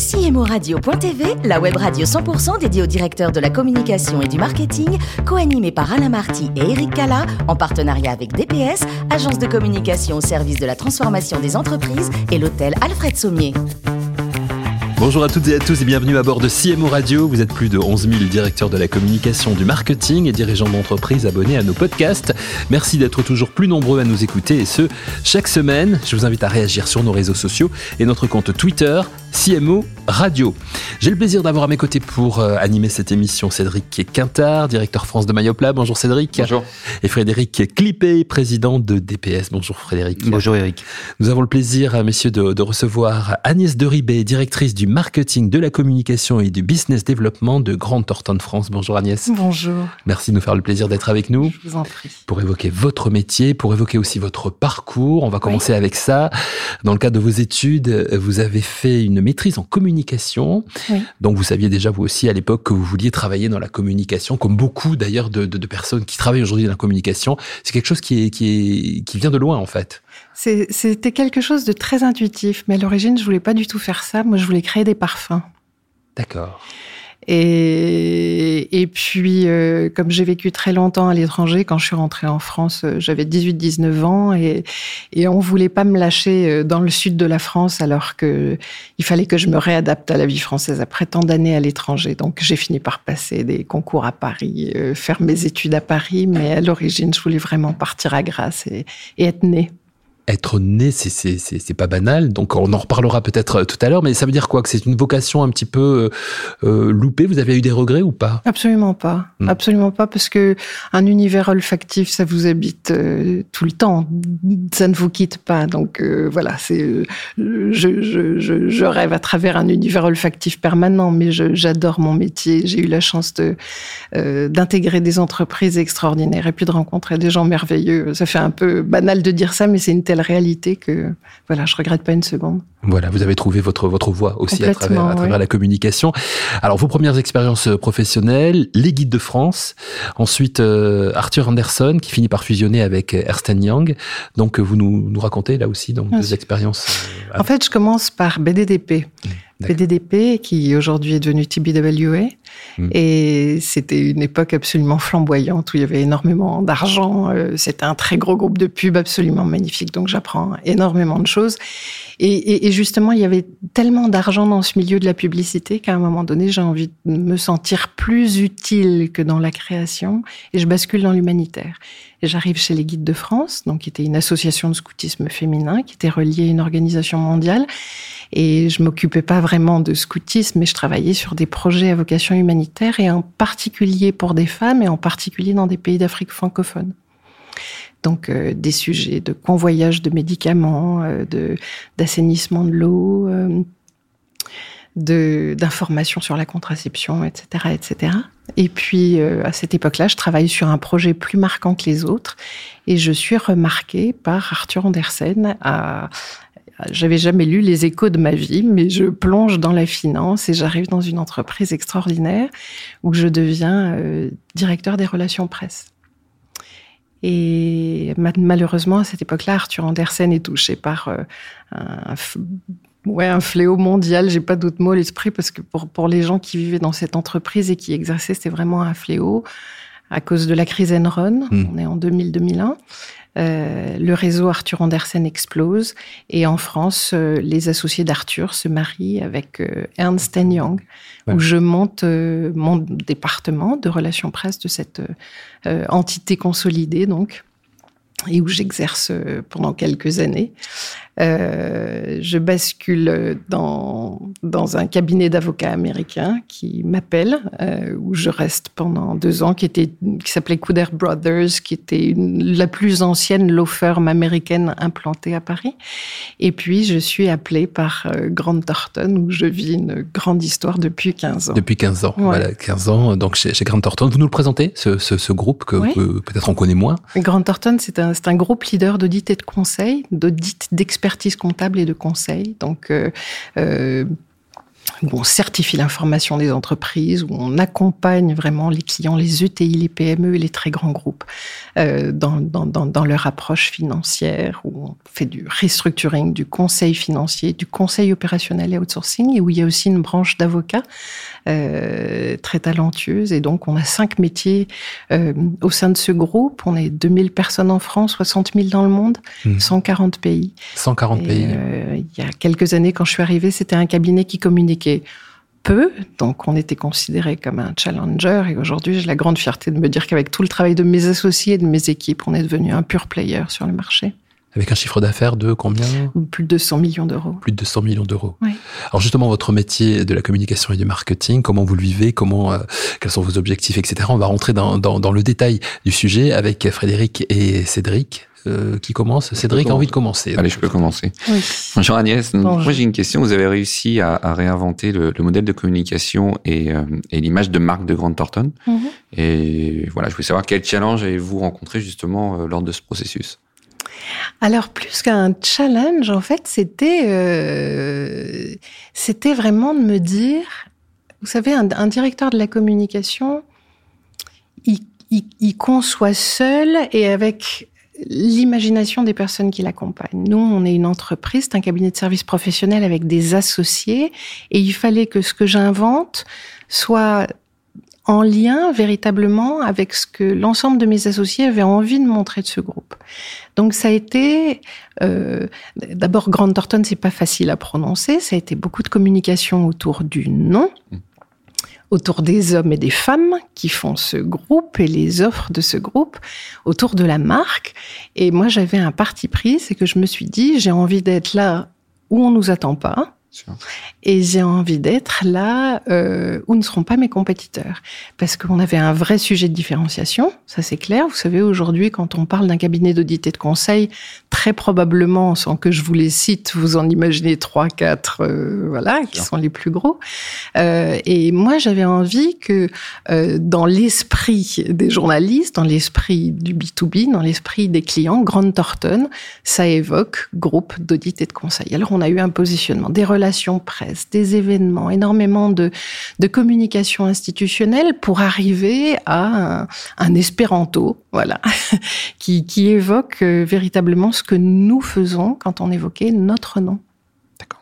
CMORadio.tv, la web radio 100% dédiée aux directeurs de la communication et du marketing, co-animée par Alain Marty et Eric Cala, en partenariat avec DPS, agence de communication au service de la transformation des entreprises et l'hôtel Alfred Sommier. Bonjour à toutes et à tous et bienvenue à bord de CMO Radio. Vous êtes plus de 11 000 directeurs de la communication, du marketing et dirigeants d'entreprise abonnés à nos podcasts. Merci d'être toujours plus nombreux à nous écouter et ce, chaque semaine. Je vous invite à réagir sur nos réseaux sociaux et notre compte Twitter, CMO Radio. J'ai le plaisir d'avoir à mes côtés pour euh, animer cette émission Cédric Quintard, directeur France de Myopla. Bonjour Cédric. Bonjour. Et Frédéric Clippé, président de DPS. Bonjour Frédéric. Bonjour Eric. Nous avons le plaisir, euh, messieurs, de, de recevoir Agnès Deribé, directrice du marketing, de la communication et du business développement de Grande Thornton France. Bonjour Agnès. Bonjour. Merci de nous faire le plaisir d'être avec nous. Je vous en prie. Pour évoquer votre métier, pour évoquer aussi votre parcours. On va commencer oui. avec ça. Dans le cadre de vos études, vous avez fait une maîtrise en communication. Oui. Donc vous saviez déjà vous aussi à l'époque que vous vouliez travailler dans la communication, comme beaucoup d'ailleurs de, de, de, personnes qui travaillent aujourd'hui dans la communication. C'est quelque chose qui, est, qui, est, qui vient de loin en fait. C'était quelque chose de très intuitif, mais à l'origine je voulais pas du tout faire ça. Moi je voulais créer des parfums. D'accord. Et, et puis, euh, comme j'ai vécu très longtemps à l'étranger, quand je suis rentrée en France, euh, j'avais 18-19 ans et, et on voulait pas me lâcher euh, dans le sud de la France alors que il fallait que je me réadapte à la vie française après tant d'années à l'étranger. Donc, j'ai fini par passer des concours à Paris, euh, faire mes études à Paris, mais à l'origine, je voulais vraiment partir à Grasse et, et être née être né, c'est pas banal. Donc on en reparlera peut-être tout à l'heure, mais ça veut dire quoi? Que c'est une vocation un petit peu euh, loupée? Vous avez eu des regrets ou pas? Absolument pas, mmh. absolument pas, parce que un univers olfactif, ça vous habite euh, tout le temps, ça ne vous quitte pas. Donc euh, voilà, c'est je, je, je, je, rêve à travers un univers olfactif permanent, mais j'adore mon métier. J'ai eu la chance de euh, d'intégrer des entreprises extraordinaires et puis de rencontrer des gens merveilleux. Ça fait un peu banal de dire ça, mais c'est une telle réalité que voilà, je regrette pas une seconde. Voilà, vous avez trouvé votre votre voie aussi à travers, à travers la communication. Alors vos premières expériences professionnelles, les guides de France, ensuite euh, Arthur Anderson qui finit par fusionner avec Ernst Young. Donc vous nous, nous racontez là aussi donc des expériences. Euh, en fait, je commence par BDDP. BDDP qui aujourd'hui est devenu TBWA mmh. et c'était une époque absolument flamboyante où il y avait énormément d'argent. Euh, c'était un très gros groupe de pub absolument magnifique. Donc j'apprends énormément de choses. Et, et, et, justement, il y avait tellement d'argent dans ce milieu de la publicité qu'à un moment donné, j'ai envie de me sentir plus utile que dans la création et je bascule dans l'humanitaire. Et j'arrive chez les Guides de France, donc qui était une association de scoutisme féminin qui était reliée à une organisation mondiale. Et je m'occupais pas vraiment de scoutisme, mais je travaillais sur des projets à vocation humanitaire et en particulier pour des femmes et en particulier dans des pays d'Afrique francophone donc euh, des sujets de convoyage de médicaments, euh, de d'assainissement de l'eau, euh, de d'informations sur la contraception, etc., etc. Et puis à cette époque-là, je travaille sur un projet plus marquant que les autres, et je suis remarquée par Arthur Andersen à j'avais jamais lu les échos de ma vie, mais je plonge dans la finance et j'arrive dans une entreprise extraordinaire où je deviens directeur des relations presse. Et malheureusement, à cette époque-là, Arthur Andersen est touché par euh, un, fléau mondial. J'ai pas d'autre mot à l'esprit parce que pour, pour les gens qui vivaient dans cette entreprise et qui exerçaient, c'était vraiment un fléau à cause de la crise Enron. Mmh. On est en 2000-2001. Euh, le réseau Arthur Andersen explose et en France, euh, les associés d'Arthur se marient avec euh, Ernst Young, ouais. où je monte mon département de relations presse de cette entité consolidée, donc, et où j'exerce pendant quelques années. Euh, je bascule dans, dans un cabinet d'avocats américains qui m'appelle, euh, où je reste pendant deux ans, qui, était, qui s'appelait Couder Brothers, qui était une, la plus ancienne law firm américaine implantée à Paris. Et puis, je suis appelée par euh, Grant Thornton, où je vis une grande histoire depuis 15 ans. Depuis 15 ans, ouais. voilà, 15 ans, donc chez, chez Grant Thornton. Vous nous le présentez, ce, ce, ce groupe que, oui. que peut-être on connaît moins Grant Thornton, c'est un, un groupe leader d'audit et de conseil, d'audit d'expertise expertise comptable et de conseil. Donc, euh, euh, où on certifie l'information des entreprises, où on accompagne vraiment les clients, les ETI, les PME et les très grands groupes euh, dans, dans, dans, dans, leur approche financière, où on fait du restructuring, du conseil financier, du conseil opérationnel et outsourcing, et où il y a aussi une branche d'avocats euh, très talentueuse. Et donc, on a cinq métiers euh, au sein de ce groupe. On est 2000 personnes en France, 60 000 dans le monde, 140 mmh. pays. 140 pays. Euh, il y a quelques années, quand je suis arrivée, c'était un cabinet qui communiquait peu, donc on était considéré comme un challenger. Et aujourd'hui, j'ai la grande fierté de me dire qu'avec tout le travail de mes associés et de mes équipes, on est devenu un pur player sur le marché. Avec un chiffre d'affaires de combien? Plus de 100 millions d'euros. Plus de 100 millions d'euros. Oui. Alors justement, votre métier de la communication et du marketing, comment vous le vivez, comment, euh, quels sont vos objectifs, etc. On va rentrer dans, dans, dans, le détail du sujet avec Frédéric et Cédric. Euh, qui commence Cédric a envie de commencer. Allez, je peux commencer. Oui. Bonjour Agnès. Moi j'ai une question. Vous avez réussi à, à réinventer le, le, modèle de communication et, euh, et l'image de marque de Grande Thornton. Mm -hmm. Et voilà, je voulais savoir quel challenge avez-vous rencontré justement lors de ce processus? Alors plus qu'un challenge, en fait, c'était euh, c'était vraiment de me dire, vous savez, un, un directeur de la communication, il, il, il, conçoit seul et avec l'imagination des personnes qui l'accompagnent. Nous, on est une entreprise, c'est un cabinet de services professionnels avec des associés, et il fallait que ce que j'invente soit en lien véritablement avec ce que l'ensemble de mes associés avaient envie de montrer de ce groupe. Donc ça a été euh, d'abord Grande Thornton, c'est pas facile à prononcer. Ça a été beaucoup de communication autour du nom, autour des hommes et des femmes qui font ce groupe et les offres de ce groupe, autour de la marque. Et moi j'avais un parti pris, c'est que je me suis dit j'ai envie d'être là où on nous attend pas et j'ai envie d'être là euh, où ne seront pas mes compétiteurs. Parce qu'on avait un vrai sujet de différenciation, ça c'est clair. Vous savez, aujourd'hui, quand on parle d'un cabinet d'audit et de conseil, très probablement, sans que je vous les cite, vous en imaginez trois, quatre, euh, voilà, qui sont les plus gros. Euh, et moi, j'avais envie que euh, dans l'esprit des journalistes, dans l'esprit du B2B, dans l'esprit des clients, Grande Thornton, ça évoque groupe d'audit et de conseil. Alors, on a eu un positionnement, des relations presse, des événements, énormément de, de communication institutionnelle pour arriver à un, un espéranto, voilà, qui, qui évoque euh, véritablement ce que nous faisons quand on évoquait notre nom. D'accord.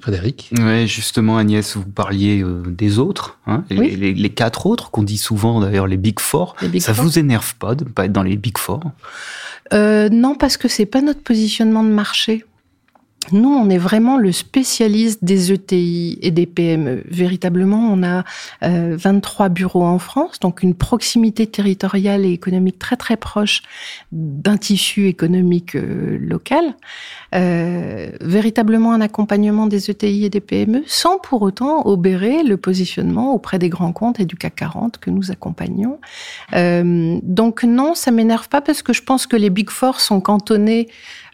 Frédéric Oui, justement, Agnès, vous parliez euh, des autres, hein, oui. les, les, quatre autres, qu'on dit souvent d'ailleurs les Big Four. Les big ça four. vous énerve pas de ne pas être dans les Big Four? Euh, Non, parce que c'est pas notre positionnement de marché. Nous, on est vraiment le spécialiste des ETI et des PME. Véritablement, on a euh, 23 bureaux en France, donc une proximité territoriale et économique très très proche d'un tissu économique euh, local. Euh, véritablement un accompagnement des ETI et des PME, sans pour autant obérer le positionnement auprès des grands comptes et du CAC 40 que nous accompagnons. Euh, donc non, ça m'énerve pas parce que je pense que les Big Four sont cantonnés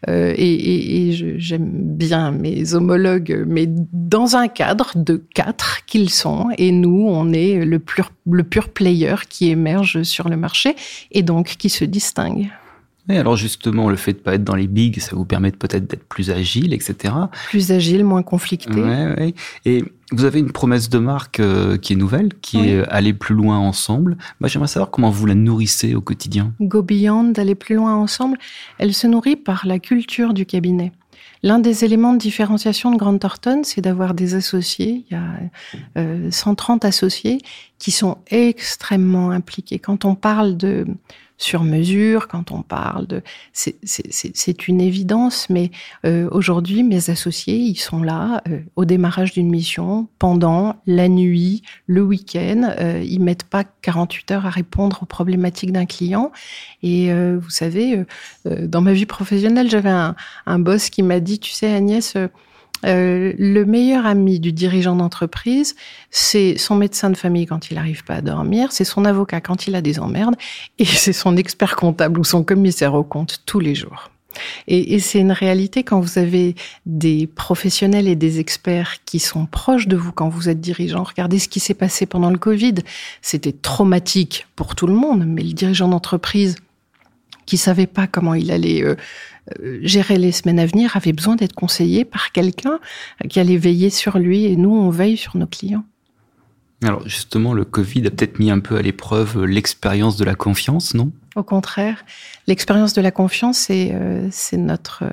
euh, et, et, et j'aime bien mes homologues, mais dans un cadre de quatre qu'ils sont, et nous, on est le pur, le pur player qui émerge sur le marché et donc qui se distingue. Et alors justement, le fait de pas être dans les bigs, ça vous permet peut-être d'être plus agile, etc. Plus agile, moins conflicté. Ouais, ouais. Et vous avez une promesse de marque euh, qui est nouvelle, qui oui. est aller plus loin ensemble. Moi, j'aimerais savoir comment vous la nourrissez au quotidien. Go Beyond, d'aller plus loin ensemble, elle se nourrit par la culture du cabinet. L'un des éléments de différenciation de Grande Thornton, c'est d'avoir des associés. Il y a euh, 130 associés qui sont extrêmement impliqués. Quand on parle de sur mesure, quand on parle de... C'est une évidence, mais euh, aujourd'hui, mes associés, ils sont là euh, au démarrage d'une mission, pendant la nuit, le week-end. Euh, ils mettent pas 48 heures à répondre aux problématiques d'un client. Et euh, vous savez, euh, dans ma vie professionnelle, j'avais un, un, boss qui m'a dit, tu sais, Agnès... Euh, le meilleur ami du dirigeant d'entreprise, c'est son médecin de famille quand il n'arrive pas à dormir, c'est son avocat quand il a des emmerdes, et c'est son expert comptable ou son commissaire au compte tous les jours. Et, c'est une réalité quand vous avez des professionnels et des experts qui sont proches de vous quand vous êtes dirigeant. Regardez ce qui s'est passé pendant le Covid. C'était traumatique pour tout le monde, mais le dirigeant d'entreprise qui savait pas comment il allait euh, gérer les semaines à venir, avait besoin d'être conseillé par quelqu'un qui allait veiller sur lui. Et nous, on veille sur nos clients. Alors justement, le Covid a peut-être mis un peu à l'épreuve l'expérience de la confiance, non? Au contraire, l'expérience de la confiance, c'est euh, notre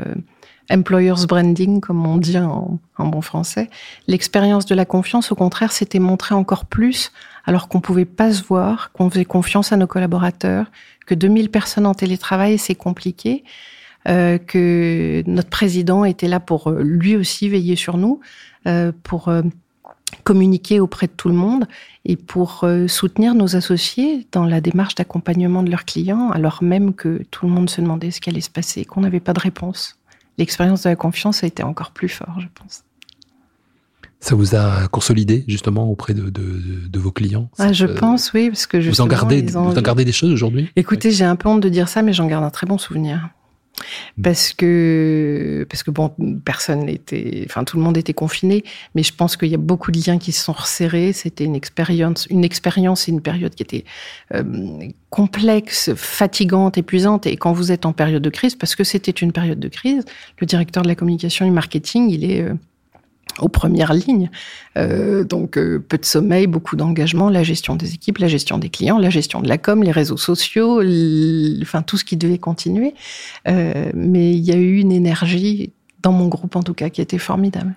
employer's branding, comme on dit en, bon français. L'expérience de la confiance, au contraire, s'était montrée encore plus alors qu'on pouvait pas se voir, qu'on faisait confiance à nos collaborateurs, que 2000 personnes en télétravail, c'est compliqué, euh, que notre président était là pour euh, lui aussi veiller sur nous, euh, pour communiquer auprès de tout le monde et pour soutenir nos associés dans la démarche d'accompagnement de leurs clients, alors même que tout le monde se demandait ce qui allait se passer, qu'on n'avait pas de réponse l'expérience de la confiance a été encore plus fort, je pense. Ça vous a consolidé justement auprès de, vos clients ah, Je pense, oui, parce que vous en gardez, vous en gardez des choses aujourd'hui? Écoutez, j'ai un peu honte de dire ça, mais j'en garde un très bon souvenir. Mm. parce que parce que bon personne n'était enfin tout le monde était confiné mais je pense qu'il y a beaucoup de liens qui se sont resserrés c'était une expérience une expérience et une période qui était euh, complexe fatigante épuisante et quand vous êtes en période de crise parce que c'était une période de crise le directeur de la communication et marketing il est euh, aux premières lignes. Euh, donc euh, peu de sommeil, beaucoup d'engagement, la gestion des équipes, la gestion des clients, la gestion de la com, les réseaux sociaux, enfin tout ce qui devait continuer. Euh, mais il y a eu une énergie dans mon groupe en tout cas, qui était formidable.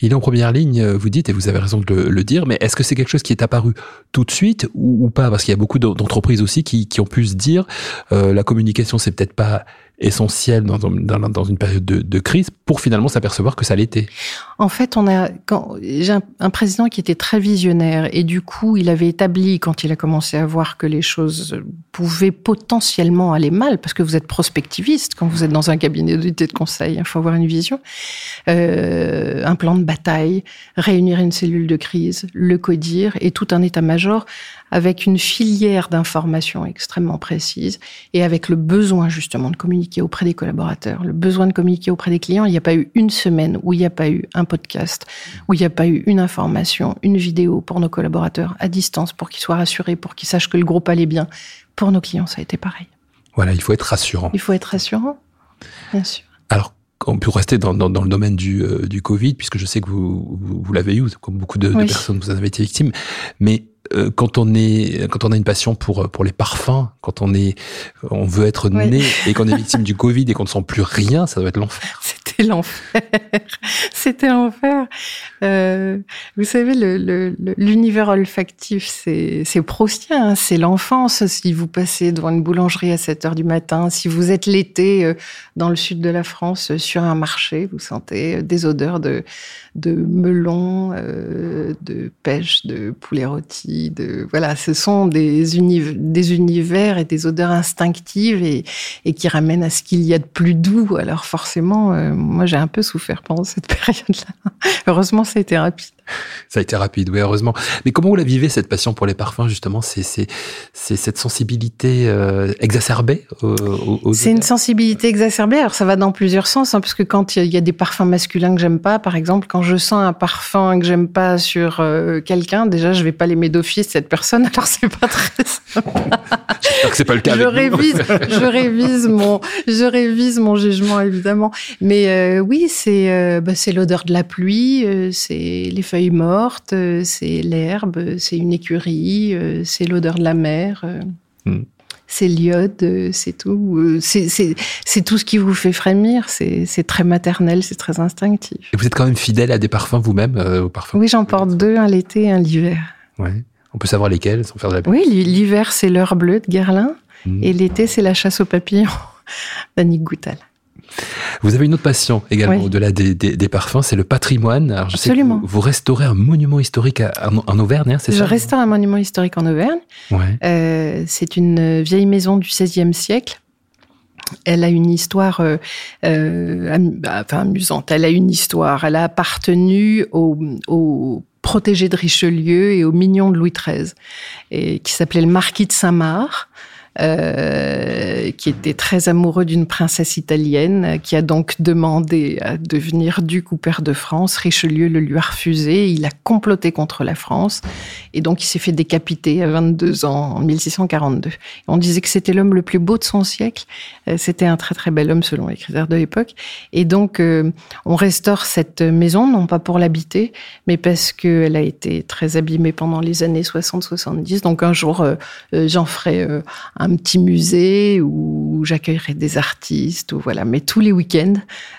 Il est en première ligne, vous dites, et vous avez raison de le, dire, mais est-ce que c'est quelque chose qui est apparu tout de suite ou, pas? Parce qu'il y a beaucoup d'entreprises aussi qui, qui, ont pu se dire, la communication, c'est peut-être pas essentiel dans, dans, dans une période de, crise pour finalement s'apercevoir que ça l'était. En fait, on a quand j'ai un, président qui était très visionnaire et du coup, il avait établi quand il a commencé à voir que les choses pouvaient potentiellement aller mal parce que vous êtes prospectiviste quand vous êtes dans un cabinet d'audit de conseil, il faut avoir une vision, euh, un plan de bataille, réunir une cellule de crise, le codir et tout un état-major avec une filière d'information extrêmement précise et avec le besoin justement de communiquer auprès des collaborateurs, le besoin de communiquer auprès des clients. Il n'y a pas eu une semaine où il n'y a pas eu un podcast, où il n'y a pas eu une information, une vidéo pour nos collaborateurs à distance pour qu'ils soient rassurés, pour qu'ils sachent que le groupe allait bien. Pour nos clients, ça a été pareil. Voilà, il faut être rassurant. Il faut être rassurant, bien sûr. Alors, on peut rester dans, dans, le domaine du, euh, du, Covid, puisque je sais que vous, vous, l'avez eu, comme beaucoup de, de, personnes, vous en avez été victime. Mais euh, quand on est quand on a une passion pour pour les parfums, quand on est on veut être né et qu'on est victime du Covid et qu'on ne sent plus rien, ça doit être l'enfer. C'était l'enfer. C'était l'enfer. Euh, vous savez, l'univers olfactif, c'est proustien, hein, c'est l'enfance. Si vous passez devant une boulangerie à 7 heures du matin, si vous êtes l'été euh, dans le sud de la France euh, sur un marché, vous sentez des odeurs de de melon, de pêche, de poulet rôti, de voilà, ce sont des, des univers et des odeurs instinctives et, et qui ramènent à ce qu'il y a de plus doux. Alors forcément, moi j'ai un peu souffert pendant cette période-là. Heureusement, ça a été rapide. Ça a été rapide, oui, heureusement. Mais comment vous la vivez, cette passion pour les parfums, justement C'est cette sensibilité euh, exacerbée C'est une sensibilité exacerbée. Alors, ça va dans plusieurs sens, hein, parce que quand il y, a des parfums masculins que j'aime pas, par exemple, quand je sens un parfum que j'aime pas sur euh, quelqu'un, déjà, je vais pas l'aimer d'office, cette personne, alors c'est pas très sympa. que c'est pas le cas je révise, je révise mon, je révise mon jugement, évidemment. Mais euh, oui, c'est bah, l'odeur de la pluie, c'est les feuilles mortes, euh, c'est l'herbe, c'est une écurie, euh, c'est l'odeur de la mer. Euh, hmm. C'est l'iode, c'est tout. C'est tout ce qui vous fait frémir. C'est très maternel, c'est très instinctif. Et vous êtes quand même fidèle à des parfums vous-même parfums Oui, j'en porte deux, un l'été et un l'hiver. Ouais. On peut savoir lesquels sans faire de la Oui, l'hiver, c'est l'heure bleue de Guerlain. Hmm. Et l'été, c'est la chasse aux papillons d'Annick Goutal. Vous avez une autre passion également au-delà des, parfums, c'est le patrimoine. Alors je Absolument. Sais vous, restaurez un monument historique en, Auvergne, hein, c'est ça Je restaure un monument historique en Auvergne. Euh, c'est une vieille maison du XVIe siècle. Elle a une histoire euh, euh, enfin, amusante. Elle a une histoire. Elle a appartenu au, au protégé de Richelieu et au mignon de Louis XIII, et, qui s'appelait le marquis de Saint-Marc. Euh, qui était très amoureux d'une princesse italienne, qui a donc demandé à devenir duc ou père de France. Richelieu le lui a refusé. Il a comploté contre la France et donc il s'est fait décapiter à 22 ans en 1642. On disait que c'était l'homme le plus beau de son siècle. Euh, c'était un très très bel homme selon les critères de l'époque. Et donc euh, on restaure cette maison non pas pour l'habiter, mais parce qu'elle a été très abîmée pendant les années 60-70. Donc un jour, j'en ferai euh, un petit musée où j'accueillerai des artistes. Ou voilà. Mais tous les week-ends,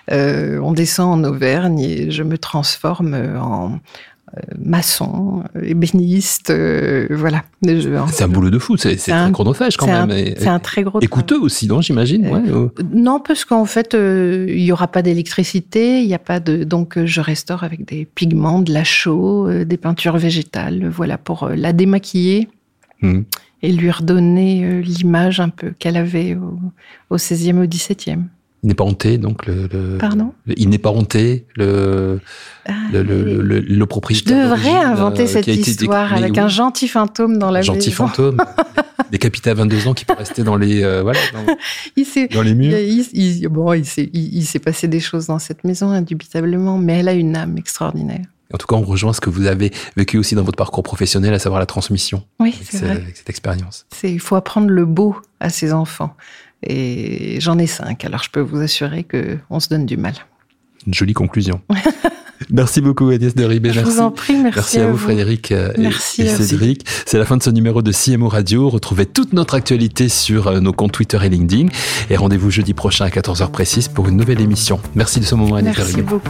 on descend en Auvergne et je me transforme en maçon, ébéniste, voilà. C'est un boulot de fou, c'est un chronophage quand même. C'est un très gros. Et coûteux aussi, non J'imagine. Non, parce qu'en fait, il n'y aura pas d'électricité, il n'y a pas de. Donc, je restaure avec des pigments, de la chaux, des peintures végétales, voilà, pour la démaquiller. Hmm. Et lui redonner euh, l'image un peu qu'elle avait au, au 16e, au 17e. Il n'est pas hanté, donc le. Pardon? Il n'est pas hanté, le, ah, le, le, le, propriétaire. Je devrais inventer euh, cette histoire avec un gentil fantôme dans la maison. Gentil fantôme, décapité à 22 ans qui peut rester dans les, euh, voilà, dans, il dans les murs. Il, bon, il s'est, il, s'est passé des choses dans cette maison, indubitablement, mais elle a une âme extraordinaire. En tout cas, on rejoint ce que vous avez vécu aussi dans votre parcours professionnel, à savoir la transmission. Oui, c'est vrai. Avec cette expérience. Il faut apprendre le beau à ses enfants. Et j'en ai cinq, alors je peux vous assurer qu'on se donne du mal. Une jolie conclusion. Merci beaucoup Agnès de Ribé. Je vous en prie, merci, merci à, vous, Frédéric euh, merci, et, Cédric. C'est la fin de ce numéro de CMO Radio. Retrouvez toute notre actualité sur euh, nos comptes Twitter et LinkedIn. Et rendez-vous jeudi prochain à 14h précise pour une nouvelle émission. Merci de ce moment Agnès Merci beaucoup.